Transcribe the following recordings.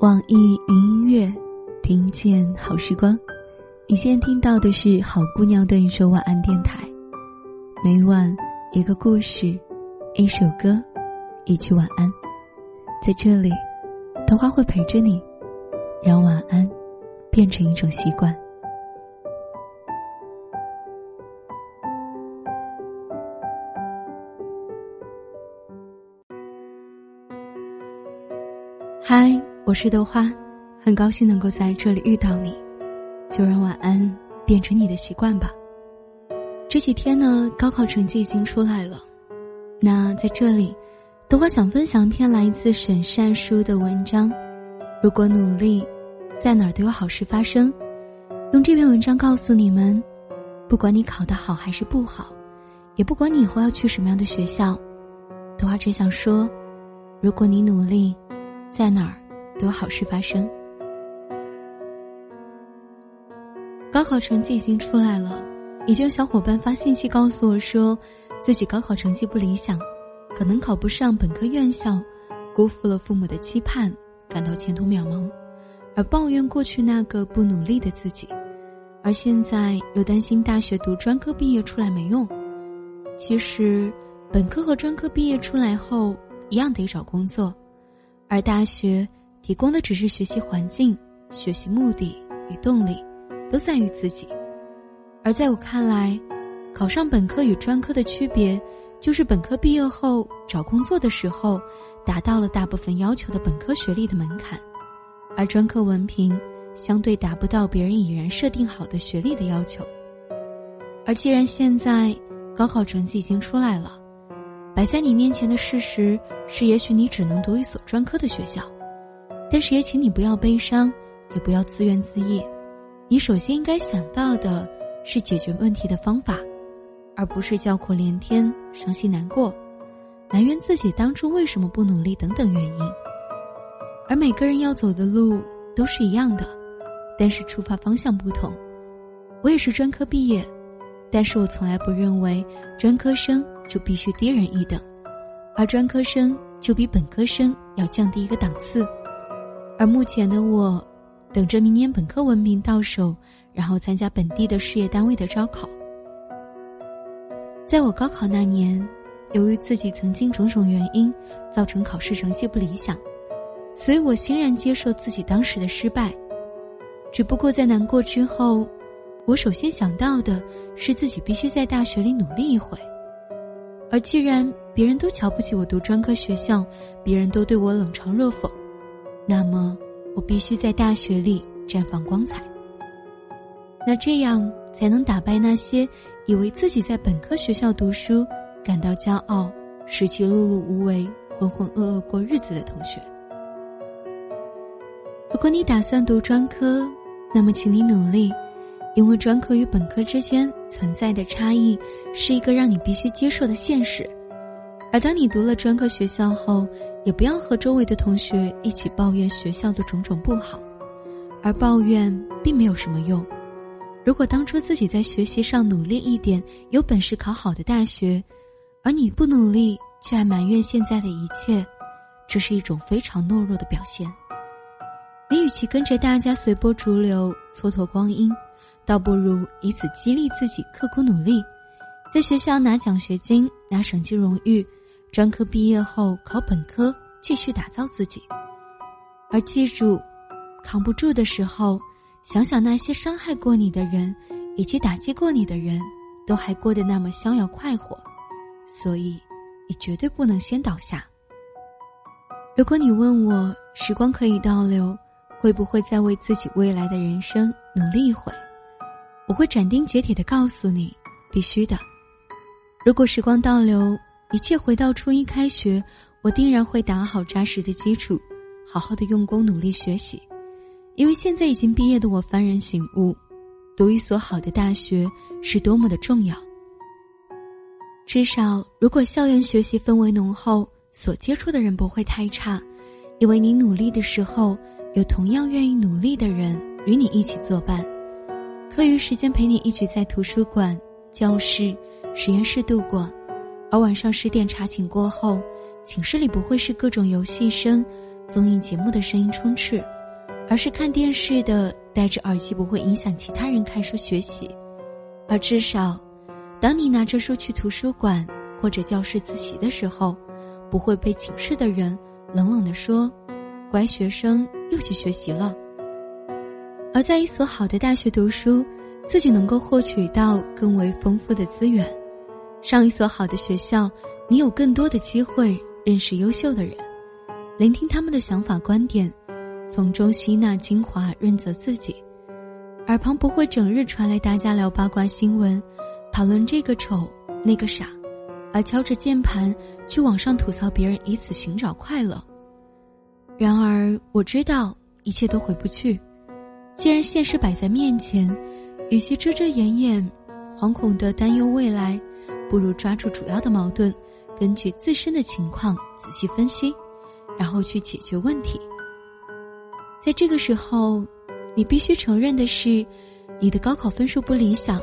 网易云音乐，听见好时光。你现在听到的是好姑娘对你说晚安电台，每晚一个故事，一首歌，一句晚安，在这里，桃花会陪着你，让晚安变成一种习惯。我是豆花，很高兴能够在这里遇到你。就让晚安变成你的习惯吧。这几天呢，高考成绩已经出来了。那在这里，豆花想分享一篇来自沈善书的文章。如果努力，在哪儿都有好事发生。用这篇文章告诉你们，不管你考得好还是不好，也不管你以后要去什么样的学校，豆花只想说，如果你努力。在哪儿有好事发生。高考成绩已经出来了，已经有小伙伴发信息告诉我说，自己高考成绩不理想，可能考不上本科院校，辜负了父母的期盼，感到前途渺茫，而抱怨过去那个不努力的自己，而现在又担心大学读专科毕业出来没用。其实，本科和专科毕业出来后一样得找工作。而大学提供的只是学习环境、学习目的与动力，都在于自己。而在我看来，考上本科与专科的区别，就是本科毕业后找工作的时候，达到了大部分要求的本科学历的门槛，而专科文凭相对达不到别人已然设定好的学历的要求。而既然现在高考成绩已经出来了。摆在你面前的事实是，也许你只能读一所专科的学校，但是也请你不要悲伤，也不要自怨自艾。你首先应该想到的是解决问题的方法，而不是叫苦连天、伤心难过、埋怨自己当初为什么不努力等等原因。而每个人要走的路都是一样的，但是出发方向不同。我也是专科毕业。但是我从来不认为专科生就必须低人一等，而专科生就比本科生要降低一个档次。而目前的我，等着明年本科文凭到手，然后参加本地的事业单位的招考。在我高考那年，由于自己曾经种种原因造成考试成绩不理想，所以我欣然接受自己当时的失败。只不过在难过之后。我首先想到的是自己必须在大学里努力一回，而既然别人都瞧不起我读专科学校，别人都对我冷嘲热讽，那么我必须在大学里绽放光彩。那这样才能打败那些以为自己在本科学校读书感到骄傲、使其碌碌无为、浑浑噩噩过日子的同学。如果你打算读专科，那么请你努力。因为专科与本科之间存在的差异，是一个让你必须接受的现实。而当你读了专科学校后，也不要和周围的同学一起抱怨学校的种种不好，而抱怨并没有什么用。如果当初自己在学习上努力一点，有本事考好的大学，而你不努力却还埋怨现在的一切，这是一种非常懦弱的表现。你与其跟着大家随波逐流，蹉跎光阴。倒不如以此激励自己刻苦努力，在学校拿奖学金、拿省级荣誉，专科毕业后考本科，继续打造自己。而记住，扛不住的时候，想想那些伤害过你的人，以及打击过你的人，都还过得那么逍遥快活，所以你绝对不能先倒下。如果你问我，时光可以倒流，会不会再为自己未来的人生努力一回？我会斩钉截铁的告诉你，必须的。如果时光倒流，一切回到初一开学，我定然会打好扎实的基础，好好的用功努力学习。因为现在已经毕业的我幡然醒悟，读一所好的大学是多么的重要。至少，如果校园学习氛围浓厚，所接触的人不会太差，因为你努力的时候，有同样愿意努力的人与你一起作伴。课余时间陪你一起在图书馆、教室、实验室度过，而晚上十点查寝过后，寝室里不会是各种游戏声，综艺节目的声音充斥，而是看电视的戴着耳机不会影响其他人看书学习。而至少，当你拿着书去图书馆或者教室自习的时候，不会被寝室的人冷冷地说：“乖学生又去学习了。”而在一所好的大学读书，自己能够获取到更为丰富的资源；上一所好的学校，你有更多的机会认识优秀的人，聆听他们的想法观点，从中吸纳精华，润泽自己。耳旁不会整日传来大家聊八卦新闻，讨论这个丑那个傻，而敲着键盘去网上吐槽别人，以此寻找快乐。然而我知道一切都回不去。既然现实摆在面前，与其遮遮掩掩、惶恐的担忧未来，不如抓住主要的矛盾，根据自身的情况仔细分析，然后去解决问题。在这个时候。你必须承认的是，你的高考分数不理想，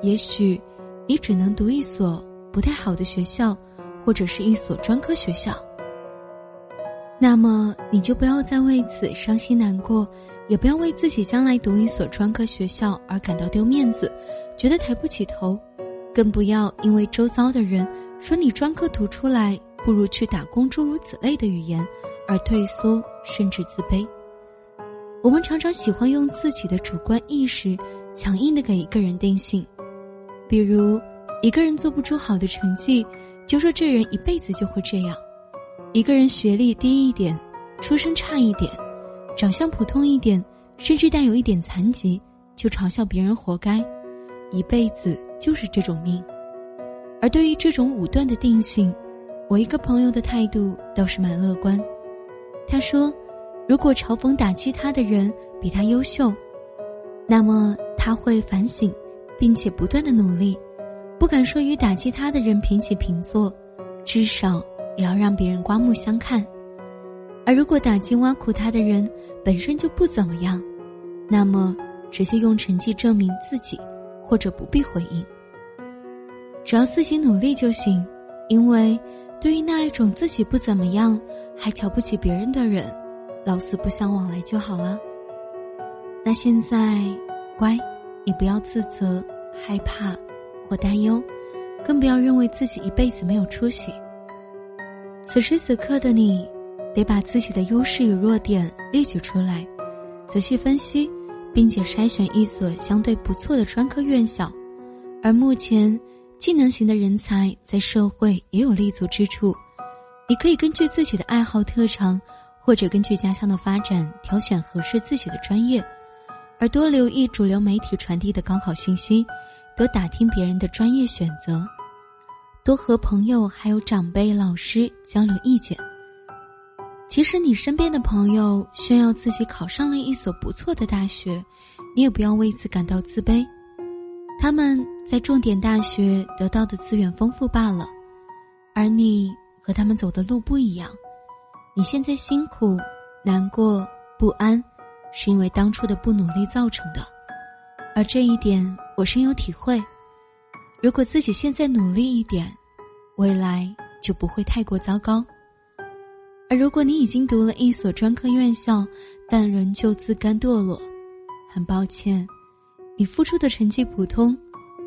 也许你只能读一所不太好的学校，或者是一所专科学校。那么你就不要再为此伤心难过，也不要为自己将来读一所专科学校而感到丢面子，觉得抬不起头，更不要因为周遭的人说你专科读出来不如去打工诸如此类的语言而退缩甚至自卑。我们常常喜欢用自己的主观意识强硬的给一个人定性，比如一个人做不出好的成绩，就说这人一辈子就会这样；一个人学历低一点，出身差一点，长相普通一点，甚至带有一点残疾，就嘲笑别人活该，一辈子就是这种命。而对于这种武断的定性，我一个朋友的态度倒是蛮乐观，他说。如果嘲讽打击他的人比他优秀，那么他会反省，并且不断的努力，不敢说与打击他的人平起平坐，至少也要让别人刮目相看。而如果打击挖苦他的人本身就不怎么样，那么直接用成绩证明自己，或者不必回应，只要自己努力就行。因为对于那一种自己不怎么样还瞧不起别人的人。老死不相往来就好了。那现在，乖，你不要自责、害怕或担忧，更不要认为自己一辈子没有出息。此时此刻的你，得把自己的优势与弱点列举出来，仔细分析，并且筛选一所相对不错的专科院校。而目前，技能型的人才在社会也有立足之处，你可以根据自己的爱好特长。或者根据家乡的发展挑选合适自己的专业，而多留意主流媒体传递的高考信息，多打听别人的专业选择，多和朋友还有长辈、老师交流意见。即使你身边的朋友炫耀自己考上了一所不错的大学，你也不要为此感到自卑。他们在重点大学得到的资源丰富罢了，而你和他们走的路不一样。你现在辛苦、难过、不安，是因为当初的不努力造成的，而这一点我深有体会。如果自己现在努力一点，未来就不会太过糟糕。而如果你已经读了一所专科院校，但仍旧自甘堕落，很抱歉，你付出的成绩普通，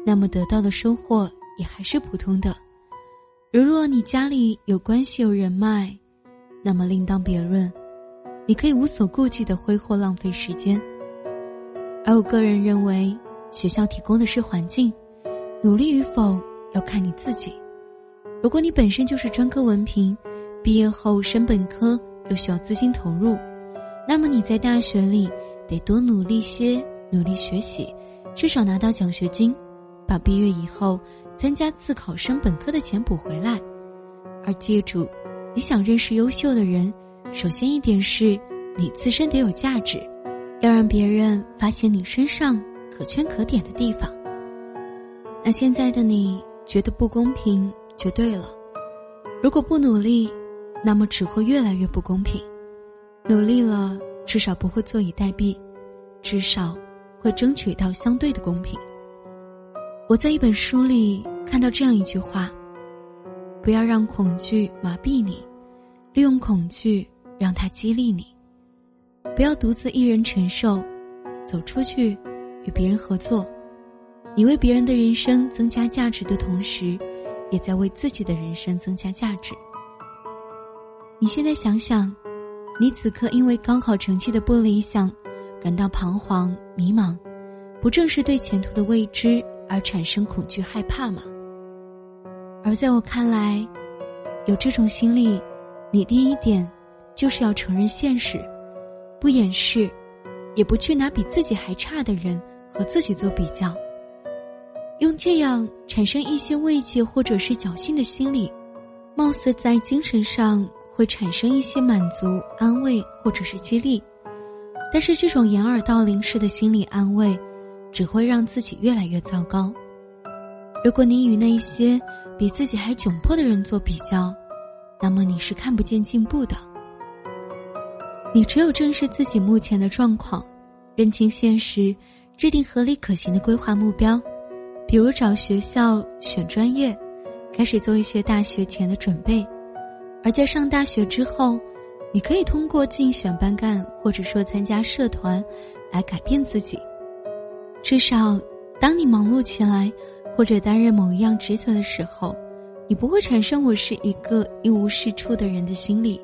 那么得到的收获也还是普通的。如若你家里有关系、有人脉，那么另当别论，你可以无所顾忌的挥霍浪费时间。而我个人认为，学校提供的是环境，努力与否要看你自己。如果你本身就是专科文凭，毕业后升本科又需要资金投入，那么你在大学里得多努力些，努力学习，至少拿到奖学金，把毕业以后参加自考升本科的钱补回来。而记住。你想认识优秀的人，首先一点是，你自身得有价值，要让别人发现你身上可圈可点的地方。那现在的你觉得不公平就对了，如果不努力，那么只会越来越不公平。努力了，至少不会坐以待毙，至少会争取到相对的公平。我在一本书里看到这样一句话。不要让恐惧麻痹你，利用恐惧让它激励你。不要独自一人承受，走出去，与别人合作。你为别人的人生增加价值的同时，也在为自己的人生增加价值。你现在想想，你此刻因为高考成绩的不理想，感到彷徨迷茫，不正是对前途的未知而产生恐惧害怕吗？而在我看来，有这种心理，你第一点就是要承认现实，不掩饰，也不去拿比自己还差的人和自己做比较。用这样产生一些慰藉或者是侥幸的心理，貌似在精神上会产生一些满足、安慰或者是激励，但是这种掩耳盗铃式的心理安慰，只会让自己越来越糟糕。如果你与那些比自己还窘迫的人做比较，那么你是看不见进步的。你只有正视自己目前的状况，认清现实，制定合理可行的规划目标，比如找学校、选专业，开始做一些大学前的准备。而在上大学之后，你可以通过竞选班干或者说参加社团，来改变自己。至少，当你忙碌起来，或者担任某一样职责的时候。你不会产生我是一个一无是处的人的心理，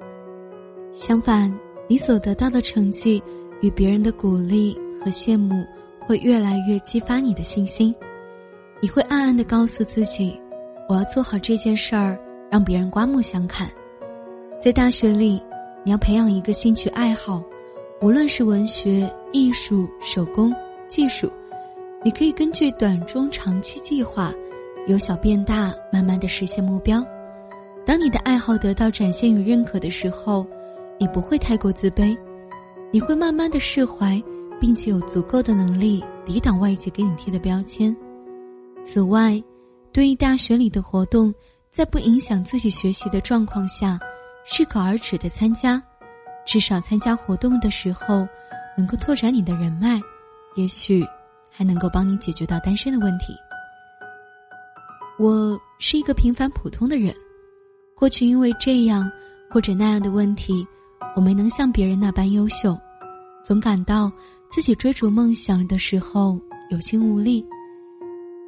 相反，你所得到的成绩与别人的鼓励和羡慕会越来越激发你的信心。你会暗暗的告诉自己，我要做好这件事儿，让别人刮目相看。在大学里，你要培养一个兴趣爱好，无论是文学、艺术、手工、技术，你可以根据短、中、长期计划。由小变大，慢慢的实现目标。当你的爱好得到展现与认可的时候，你不会太过自卑，你会慢慢的释怀，并且有足够的能力抵挡外界给你贴的标签。此外，对于大学里的活动，在不影响自己学习的状况下，适可而止的参加，至少参加活动的时候，能够拓展你的人脉，也许还能够帮你解决到单身的问题。我是一个平凡普通的人，过去因为这样或者那样的问题，我没能像别人那般优秀，总感到自己追逐梦想的时候有心无力。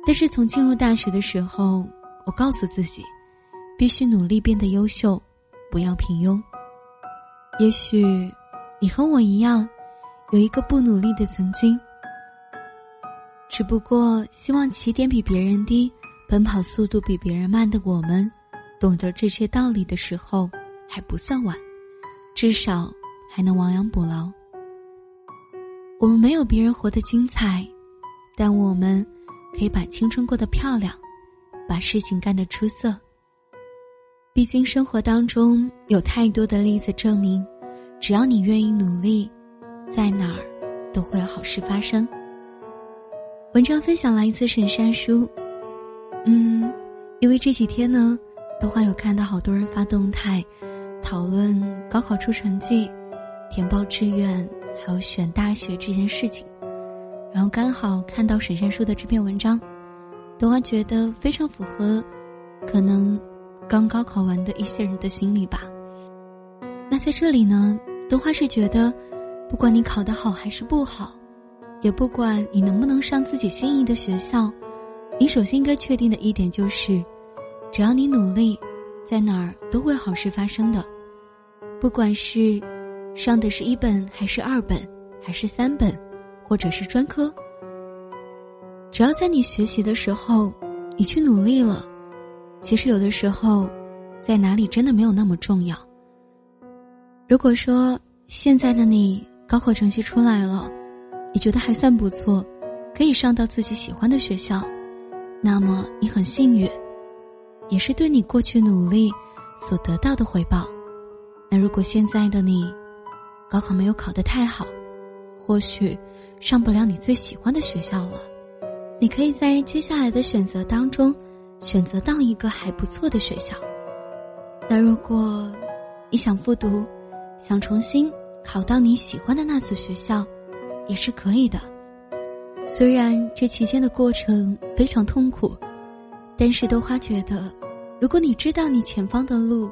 但是从进入大学的时候，我告诉自己，必须努力变得优秀，不要平庸。也许你和我一样，有一个不努力的曾经，只不过希望起点比别人低。奔跑速度比别人慢的我们，懂得这些道理的时候还不算晚，至少还能亡羊补牢。我们没有别人活得精彩，但我们可以把青春过得漂亮，把事情干得出色。毕竟生活当中有太多的例子证明，只要你愿意努力，在哪儿都会有好事发生。文章分享来自沈山书。嗯，因为这几天呢，都还有看到好多人发动态，讨论高考出成绩、填报志愿，还有选大学这件事情，然后刚好看到沈山书的这篇文章，都还觉得非常符合，可能刚高考完的一些人的心理吧。那在这里呢，都花是觉得，不管你考得好还是不好，也不管你能不能上自己心仪的学校。你首先应该确定的一点就是，只要你努力，在哪儿都会好事发生的。不管是上的是一本还是二本，还是三本，或者是专科，只要在你学习的时候，你去努力了，其实有的时候，在哪里真的没有那么重要。如果说现在的你高考成绩出来了，你觉得还算不错，可以上到自己喜欢的学校。那么你很幸运，也是对你过去努力所得到的回报。那如果现在的你，高考没有考得太好，或许上不了你最喜欢的学校了，你可以在接下来的选择当中，选择到一个还不错的学校。那如果你想复读，想重新考到你喜欢的那所学校，也是可以的。虽然这期间的过程非常痛苦，但是豆花觉得，如果你知道你前方的路，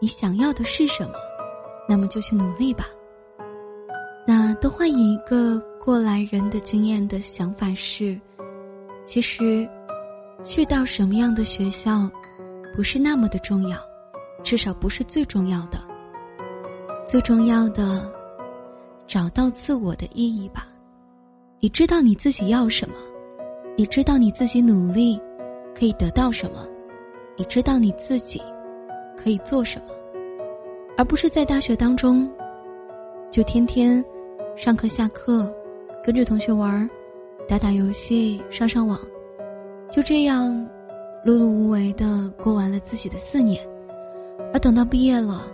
你想要的是什么，那么就去努力吧。那都换一个过来人的经验的想法是，其实，去到什么样的学校，不是那么的重要，至少不是最重要的。最重要的，找到自我的意义吧。你知道你自己要什么，你知道你自己努力可以得到什么，你知道你自己可以做什么，而不是在大学当中就天天。上课下课，跟着同学玩打打游戏，上上网，就这样碌碌无为的过完了自己的四年。而等到毕业了，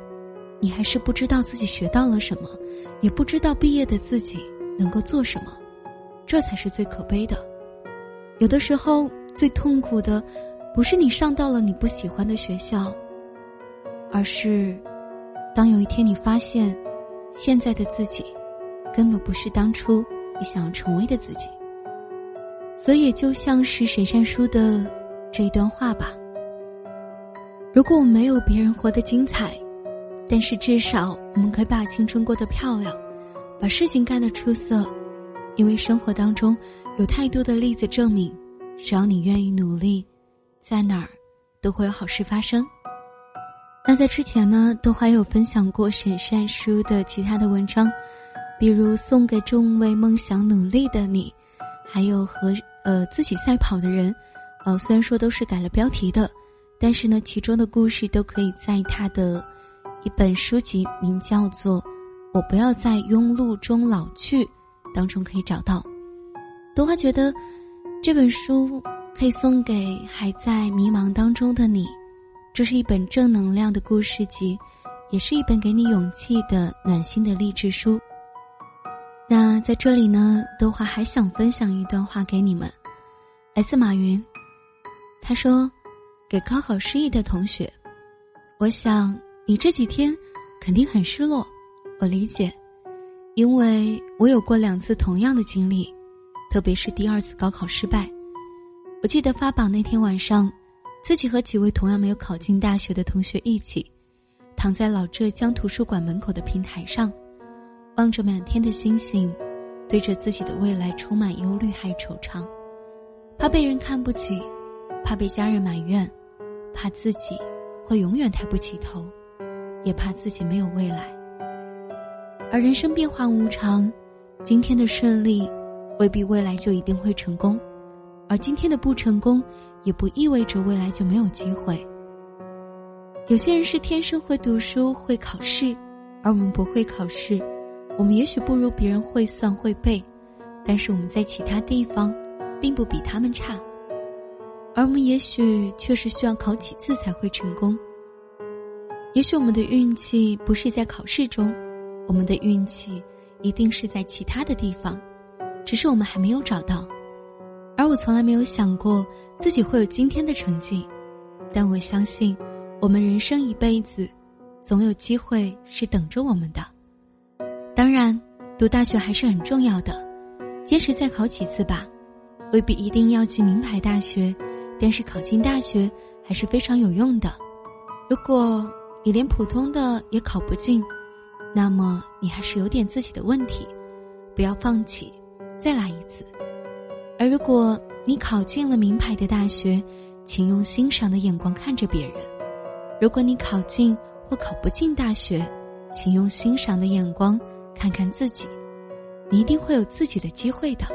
你还是不知道自己学到了什么，也不知道毕业的自己能够做什么，这才是最可悲的。有的时候，最痛苦的不是你上到了你不喜欢的学校，而是当有一天你发现现在的自己。根本不是当初你想要成为的自己，所以就像是沈善书的这一段话吧。如果我们没有别人活得精彩，但是至少我们可以把青春过得漂亮，把事情干得出色，因为生活当中有太多的例子证明，只要你愿意努力，在哪儿都会有好事发生。那在之前呢，都还有分享过沈善书的其他的文章。比如送给众为梦想努力的你，还有和呃自己赛跑的人，呃虽然说都是改了标题的，但是呢其中的故事都可以在他的一本书籍名叫做《我不要在庸碌中老去》当中可以找到。多花觉得这本书可以送给还在迷茫当中的你，这是一本正能量的故事集，也是一本给你勇气的暖心的励志书。那在这里呢，豆花还想分享一段话给你们，来自马云。他说：“给高考失意的同学，我想你这几天肯定很失落，我理解，因为我有过两次同样的经历，特别是第二次高考失败。我记得发榜那天晚上，自己和几位同样没有考进大学的同学一起，躺在老浙江图书馆门口的平台上。”望着满天的星星，对着自己的未来充满忧虑还惆怅，怕被人看不起，怕被家人埋怨，怕自己会永远抬不起头，也怕自己没有未来。而人生变化无常，今天的顺利未必未来就一定会成功，而今天的不成功也不意味着未来就没有机会。有些人是天生会读书会考试，而我们不会考试。我们也许不如别人会算会背，但是我们在其他地方，并不比他们差。而我们也许确实需要考几次才会成功。也许我们的运气不是在考试中，我们的运气一定是在其他的地方，只是我们还没有找到。而我从来没有想过自己会有今天的成绩，但我相信，我们人生一辈子，总有机会是等着我们的。当然，读大学还是很重要的，坚持再考几次吧，未必一定要进名牌大学，但是考进大学还是非常有用的。如果你连普通的也考不进，那么你还是有点自己的问题，不要放弃，再来一次。而如果你考进了名牌的大学，请用欣赏的眼光看着别人；如果你考进或考不进大学，请用欣赏的眼光。看看自己，你一定会有自己的机会的。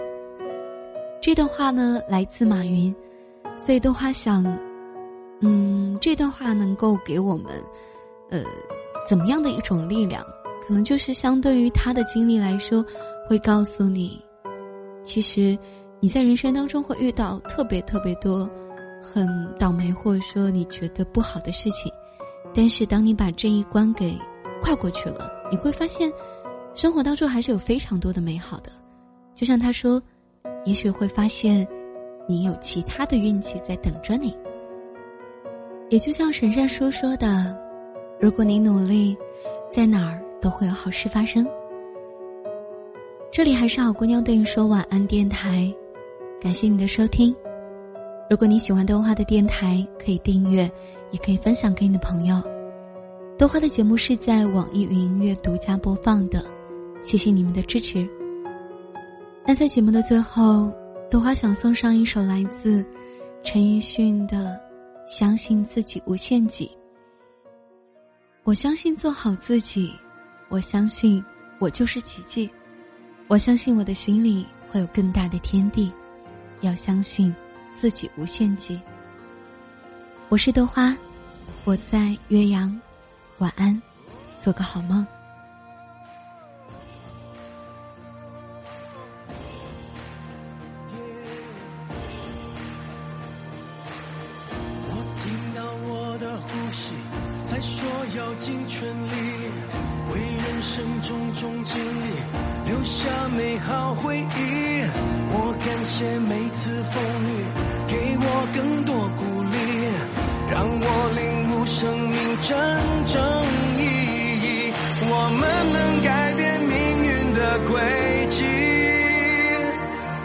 这段话呢，来自马云，所以豆花想，嗯，这段话能够给我们，呃，怎么样的一种力量？可能就是相对于他的经历来说，会告诉你，其实你在人生当中会遇到特别特别多很倒霉或者说你觉得不好的事情，但是当你把这一关给跨过去了，你会发现。生活当中还是有非常多的美好的，就像他说，也许会发现，你有其他的运气在等着你。也就像沈善书说的，如果你努力，在哪儿都会有好事发生。这里还是好姑娘对你说晚安电台，感谢你的收听。如果你喜欢豆花的电台，可以订阅，也可以分享给你的朋友。豆花的节目是在网易云音乐独家播放的，谢谢你们的支持。那在节目的最后，豆花想送上一首来自陈奕迅的《相信自己无限极》。我相信做好自己，我相信我就是奇迹，我相信我的心里会有更大的天地，要相信自己无限极。我是豆花，我在岳阳，晚安，做个好梦。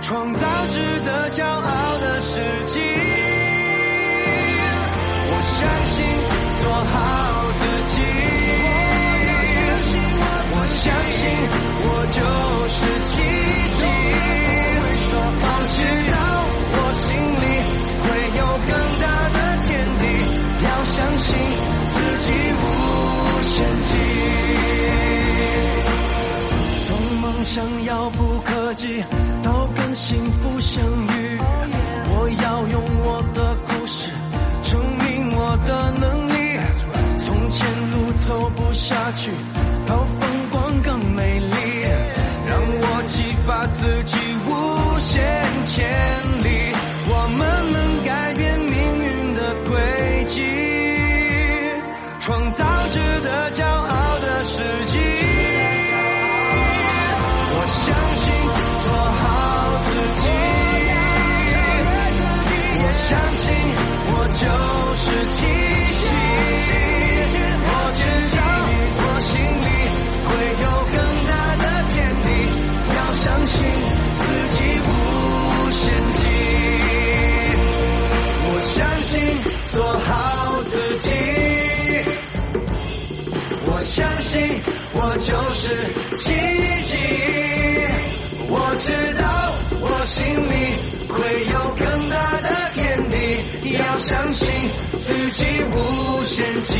创造值得骄傲的事情。我相信做好自己。我相信我。就是奇迹，我知道我。心里会有更大的天地，要相信自己无限极。从梦想遥不可及幸福相遇，我要用我的故事证明我的能力。从前路走不下去，到风光更美丽。让我激发自己无限潜力，就是奇迹，我知道我心里会有更大的天地，要相信自己无限极。